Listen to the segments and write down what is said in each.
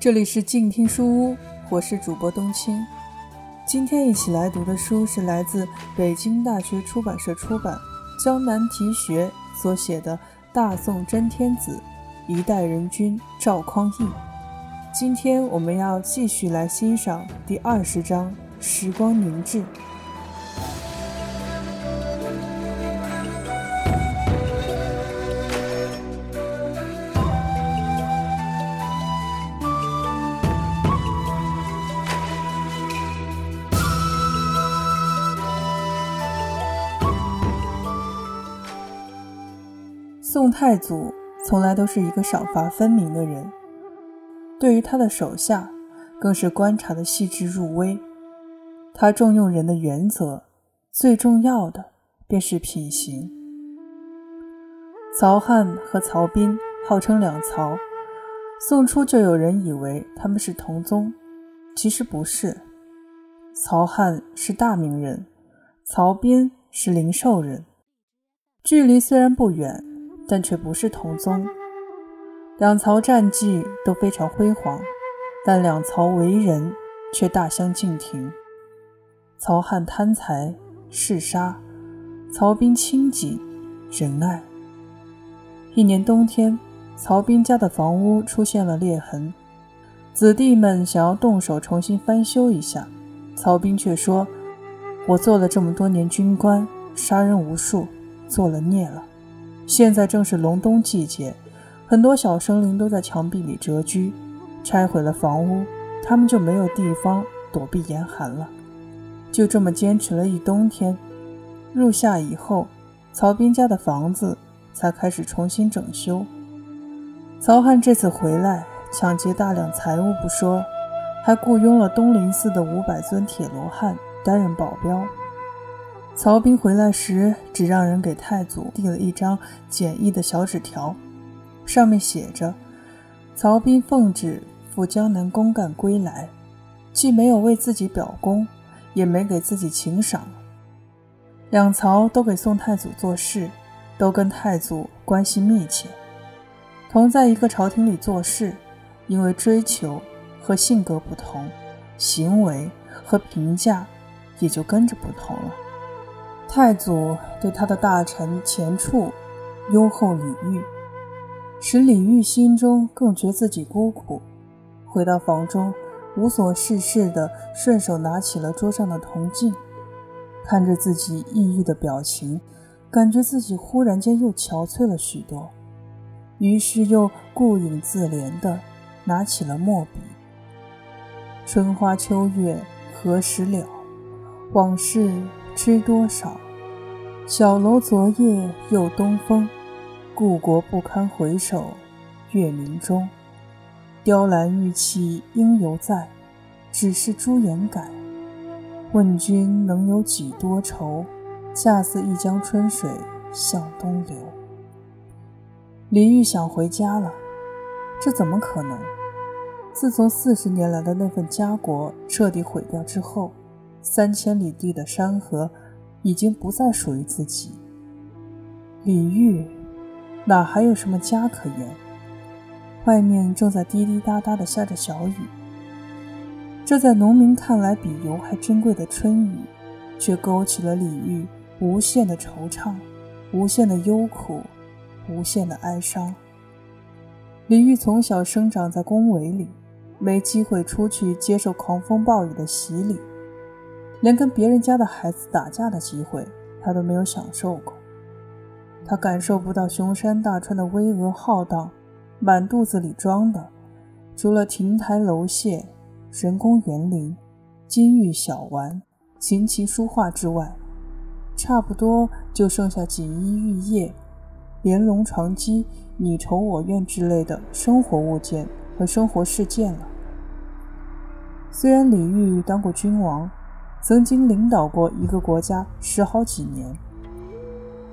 这里是静听书屋，我是主播冬青。今天一起来读的书是来自北京大学出版社出版、江南题学所写的《大宋真天子，一代人君赵匡胤》。今天我们要继续来欣赏第二十章《时光凝滞》。宋太祖从来都是一个赏罚分明的人，对于他的手下，更是观察的细致入微。他重用人的原则，最重要的便是品行。曹汉和曹彬号称两曹，宋初就有人以为他们是同宗，其实不是。曹汉是大名人，曹彬是灵寿人，距离虽然不远。但却不是同宗，两曹战绩都非常辉煌，但两曹为人却大相径庭。曹汉贪财嗜杀，曹彬清谨仁爱。一年冬天，曹彬家的房屋出现了裂痕，子弟们想要动手重新翻修一下，曹彬却说：“我做了这么多年军官，杀人无数，做了孽了。”现在正是隆冬季节，很多小生灵都在墙壁里蛰居。拆毁了房屋，他们就没有地方躲避严寒了。就这么坚持了一冬天。入夏以后，曹彬家的房子才开始重新整修。曹汉这次回来，抢劫大量财物不说，还雇佣了东林寺的五百尊铁罗汉担任保镖。曹彬回来时，只让人给太祖递了一张简易的小纸条，上面写着：“曹彬奉旨赴江南公干归来，既没有为自己表功，也没给自己请赏。两曹都给宋太祖做事，都跟太祖关系密切，同在一个朝廷里做事，因为追求和性格不同，行为和评价也就跟着不同了。”太祖对他的大臣钱俶优厚礼遇，使李煜心中更觉自己孤苦。回到房中，无所事事的顺手拿起了桌上的铜镜，看着自己抑郁的表情，感觉自己忽然间又憔悴了许多。于是又顾影自怜的拿起了墨笔：“春花秋月何时了？往事。”知多少？小楼昨夜又东风，故国不堪回首月明中。雕栏玉砌应犹在，只是朱颜改。问君能有几多愁？恰似一江春水向东流。李煜想回家了，这怎么可能？自从四十年来的那份家国彻底毁掉之后。三千里地的山河已经不再属于自己。李煜哪还有什么家可言？外面正在滴滴答答地下着小雨，这在农民看来比油还珍贵的春雨，却勾起了李煜无限的惆怅、无限的忧苦、无限的哀伤。李煜从小生长在宫闱里，没机会出去接受狂风暴雨的洗礼。连跟别人家的孩子打架的机会，他都没有享受过。他感受不到雄山大川的巍峨浩荡，满肚子里装的，除了亭台楼榭、人工园林、金玉小玩、琴棋书画之外，差不多就剩下锦衣玉叶、莲笼床几、你愁我怨之类的生活物件和生活事件了。虽然李煜当过君王。曾经领导过一个国家十好几年，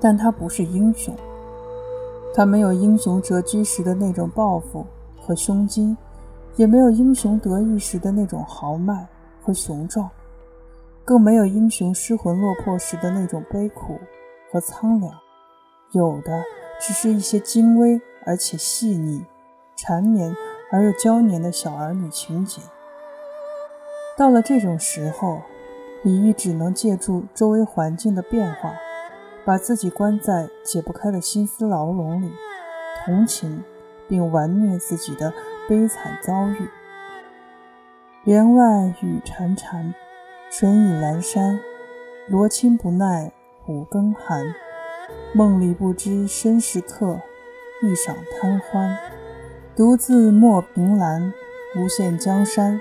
但他不是英雄。他没有英雄折居时的那种抱负和胸襟，也没有英雄得意时的那种豪迈和雄壮，更没有英雄失魂落魄时的那种悲苦和苍凉。有的只是一些精微而且细腻、缠绵而又娇黏的小儿女情节。到了这种时候，李煜只能借助周围环境的变化，把自己关在解不开的心思牢笼里，同情并玩虐自己的悲惨遭遇。帘外雨潺潺，春意阑珊，罗衾不耐五更寒。梦里不知身是客，一晌贪欢。独自莫凭栏，无限江山。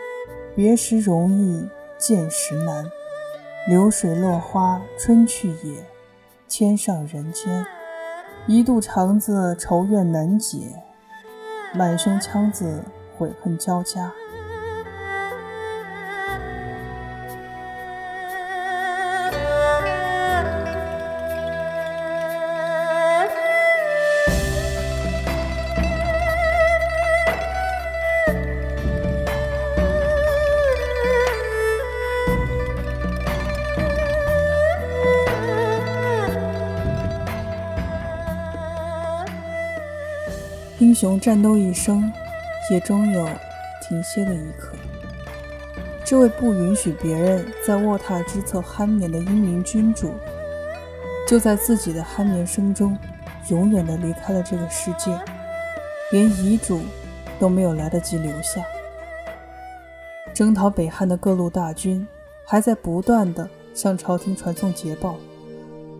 别时容易见时难。流水落花春去也，天上人间。一肚肠子愁怨难解，满胸腔子悔恨交加。雄战斗一生，也终有停歇的一刻。这位不允许别人在卧榻之侧酣眠的英明君主，就在自己的酣眠声中，永远的离开了这个世界，连遗嘱都没有来得及留下。征讨北汉的各路大军，还在不断的向朝廷传送捷报，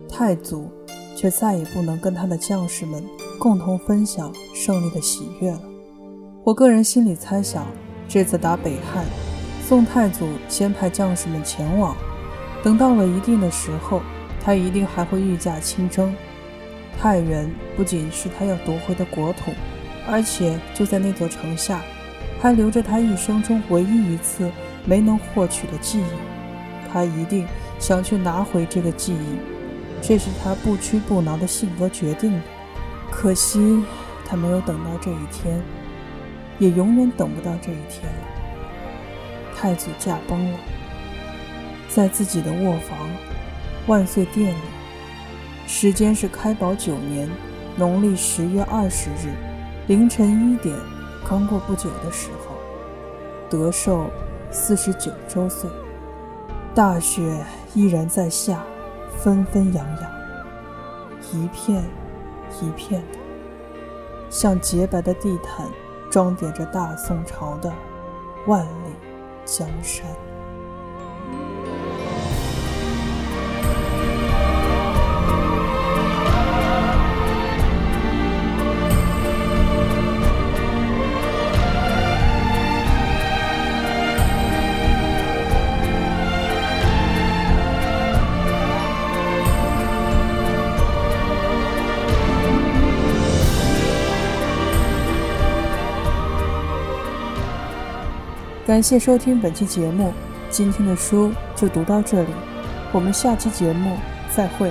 太祖却再也不能跟他的将士们。共同分享胜利的喜悦了。我个人心里猜想，这次打北汉，宋太祖先派将士们前往，等到了一定的时候，他一定还会御驾亲征。太原不仅是他要夺回的国土，而且就在那座城下，还留着他一生中唯一一次没能获取的记忆。他一定想去拿回这个记忆，这是他不屈不挠的性格决定的。可惜，他没有等到这一天，也永远等不到这一天了。太祖驾崩了，在自己的卧房万岁殿里，时间是开宝九年农历十月二十日凌晨一点，刚过不久的时候，德寿四十九周岁。大雪依然在下，纷纷扬扬，一片。一片的，像洁白的地毯，装点着大宋朝的万里江山。感谢收听本期节目，今天的书就读到这里，我们下期节目再会。